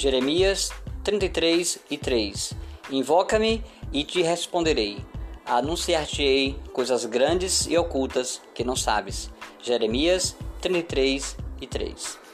Jeremias 33 e 3 Invoca-me e te responderei. Anunciar-te-ei coisas grandes e ocultas que não sabes. Jeremias 33 e 3